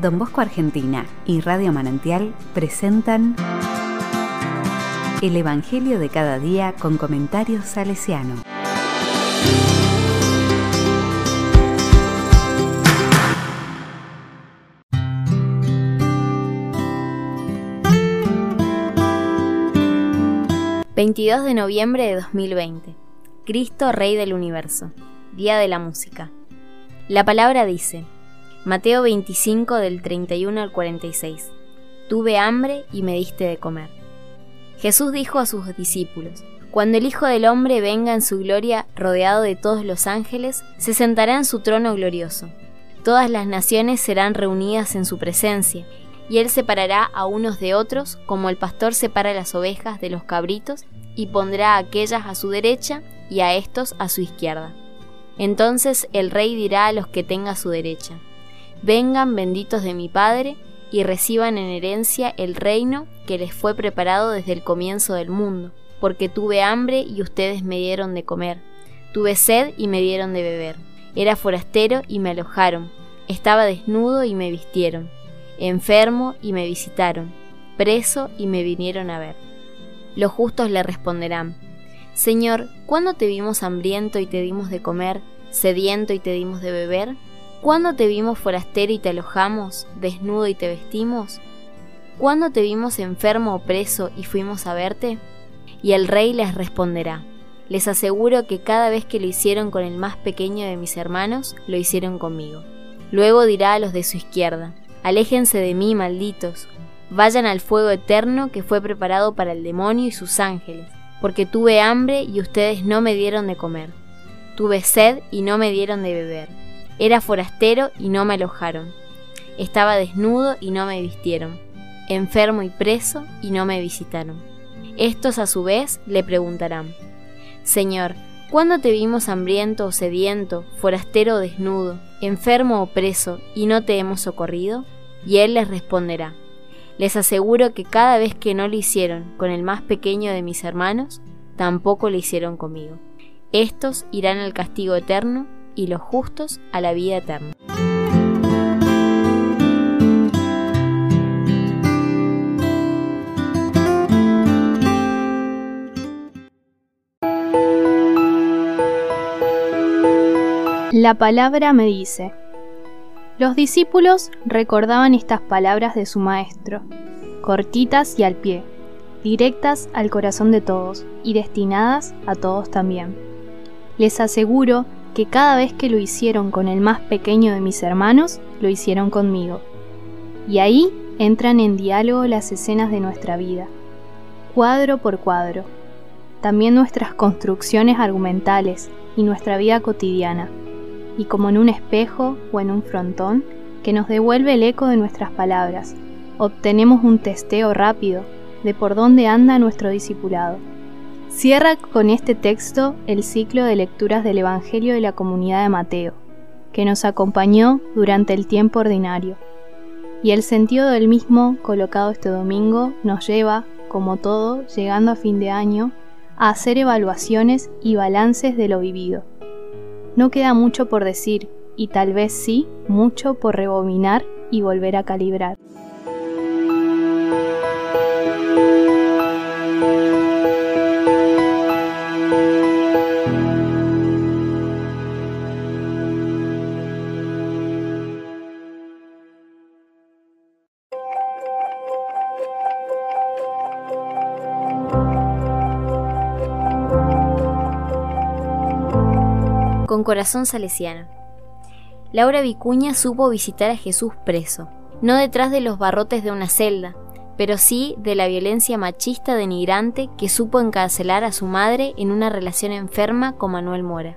Don Bosco Argentina y Radio Manantial presentan El Evangelio de cada día con comentarios salesiano. ...22 de noviembre de 2020... ...Cristo Rey del Universo... ...Día de la Música... La palabra dice... Mateo 25 del 31 al 46. Tuve hambre y me diste de comer. Jesús dijo a sus discípulos, Cuando el Hijo del Hombre venga en su gloria rodeado de todos los ángeles, se sentará en su trono glorioso. Todas las naciones serán reunidas en su presencia, y él separará a unos de otros como el pastor separa las ovejas de los cabritos, y pondrá a aquellas a su derecha y a estos a su izquierda. Entonces el rey dirá a los que tenga a su derecha, vengan benditos de mi Padre, y reciban en herencia el reino que les fue preparado desde el comienzo del mundo, porque tuve hambre y ustedes me dieron de comer, tuve sed y me dieron de beber, era forastero y me alojaron, estaba desnudo y me vistieron, enfermo y me visitaron, preso y me vinieron a ver. Los justos le responderán, Señor, ¿cuándo te vimos hambriento y te dimos de comer, sediento y te dimos de beber? ¿Cuándo te vimos forastero y te alojamos, desnudo y te vestimos? ¿Cuándo te vimos enfermo o preso y fuimos a verte? Y el rey les responderá, les aseguro que cada vez que lo hicieron con el más pequeño de mis hermanos, lo hicieron conmigo. Luego dirá a los de su izquierda, aléjense de mí, malditos, vayan al fuego eterno que fue preparado para el demonio y sus ángeles, porque tuve hambre y ustedes no me dieron de comer, tuve sed y no me dieron de beber era forastero y no me alojaron. Estaba desnudo y no me vistieron. Enfermo y preso y no me visitaron. Estos a su vez le preguntarán, Señor, ¿cuándo te vimos hambriento o sediento, forastero o desnudo, enfermo o preso, y no te hemos socorrido? Y él les responderá, Les aseguro que cada vez que no lo hicieron con el más pequeño de mis hermanos, tampoco lo hicieron conmigo. Estos irán al castigo eterno y los justos a la vida eterna. La palabra me dice. Los discípulos recordaban estas palabras de su maestro, cortitas y al pie, directas al corazón de todos y destinadas a todos también. Les aseguro que cada vez que lo hicieron con el más pequeño de mis hermanos, lo hicieron conmigo. Y ahí entran en diálogo las escenas de nuestra vida, cuadro por cuadro, también nuestras construcciones argumentales y nuestra vida cotidiana, y como en un espejo o en un frontón que nos devuelve el eco de nuestras palabras, obtenemos un testeo rápido de por dónde anda nuestro discipulado. Cierra con este texto el ciclo de lecturas del Evangelio de la comunidad de Mateo, que nos acompañó durante el tiempo ordinario. Y el sentido del mismo, colocado este domingo, nos lleva, como todo, llegando a fin de año, a hacer evaluaciones y balances de lo vivido. No queda mucho por decir, y tal vez sí, mucho por rebobinar y volver a calibrar. Con corazón salesiano. Laura Vicuña supo visitar a Jesús preso, no detrás de los barrotes de una celda, pero sí de la violencia machista denigrante que supo encarcelar a su madre en una relación enferma con Manuel Mora.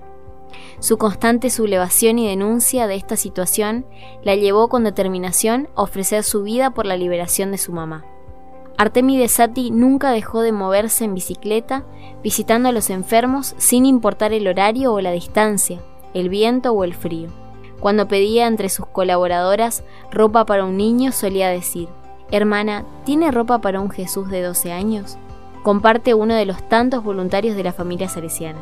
Su constante sublevación y denuncia de esta situación la llevó con determinación a ofrecer su vida por la liberación de su mamá. Artemide Sati nunca dejó de moverse en bicicleta, visitando a los enfermos sin importar el horario o la distancia, el viento o el frío. Cuando pedía entre sus colaboradoras ropa para un niño, solía decir, Hermana, ¿tiene ropa para un Jesús de 12 años? Comparte uno de los tantos voluntarios de la familia salesiana.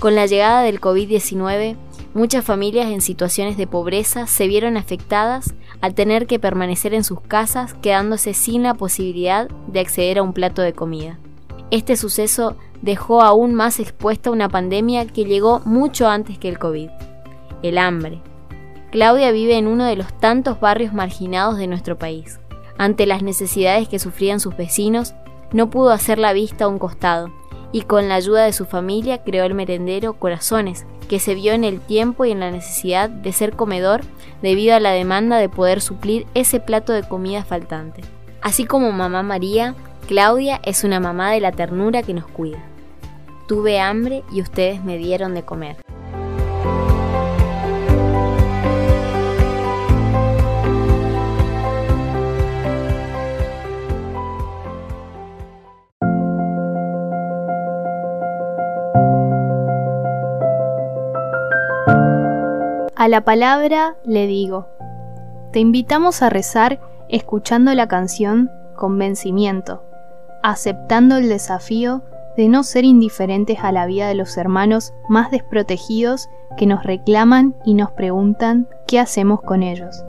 Con la llegada del COVID-19, muchas familias en situaciones de pobreza se vieron afectadas al tener que permanecer en sus casas quedándose sin la posibilidad de acceder a un plato de comida. Este suceso dejó aún más expuesta una pandemia que llegó mucho antes que el COVID, el hambre. Claudia vive en uno de los tantos barrios marginados de nuestro país. Ante las necesidades que sufrían sus vecinos, no pudo hacer la vista a un costado, y con la ayuda de su familia creó el merendero Corazones, que se vio en el tiempo y en la necesidad de ser comedor debido a la demanda de poder suplir ese plato de comida faltante. Así como mamá María, Claudia es una mamá de la ternura que nos cuida. Tuve hambre y ustedes me dieron de comer. A la palabra le digo. Te invitamos a rezar escuchando la canción Convencimiento, aceptando el desafío de no ser indiferentes a la vida de los hermanos más desprotegidos que nos reclaman y nos preguntan qué hacemos con ellos.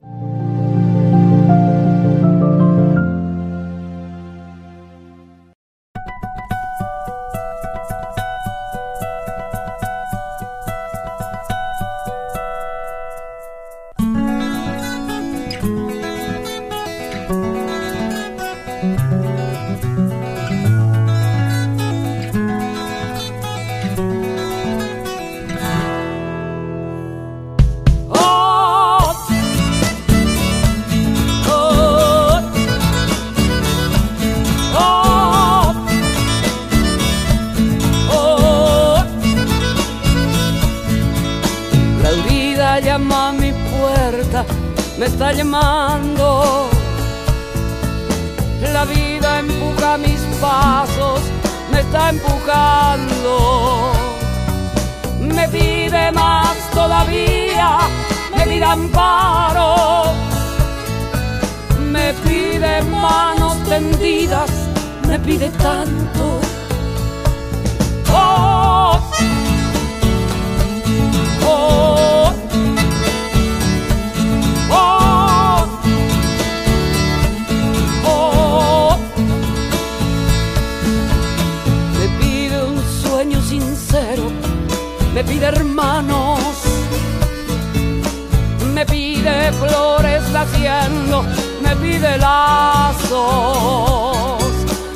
Me está llamando. La vida empuja mis pasos, me está empujando. Me pide más todavía, me pide amparo. Me pide manos tendidas, me pide tanto. Oh, pide flores naciendo, me pide lazos,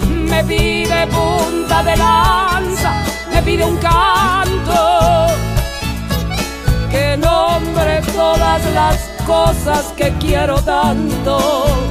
me pide punta de lanza, me pide un canto que nombre todas las cosas que quiero tanto.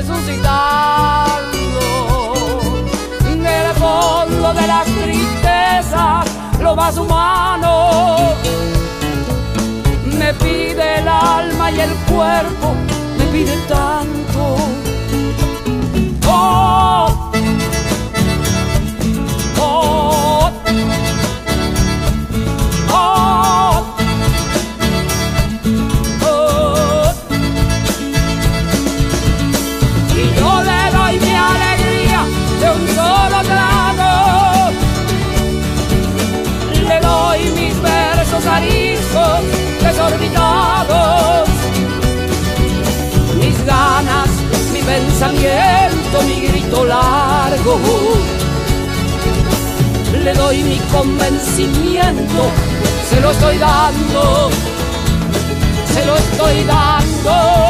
Resucitando del fondo de las tristezas, lo más humano. Me pide el alma y el cuerpo, me pide tanto. Largo. Le doy mi convencimiento, se lo estoy dando, se lo estoy dando.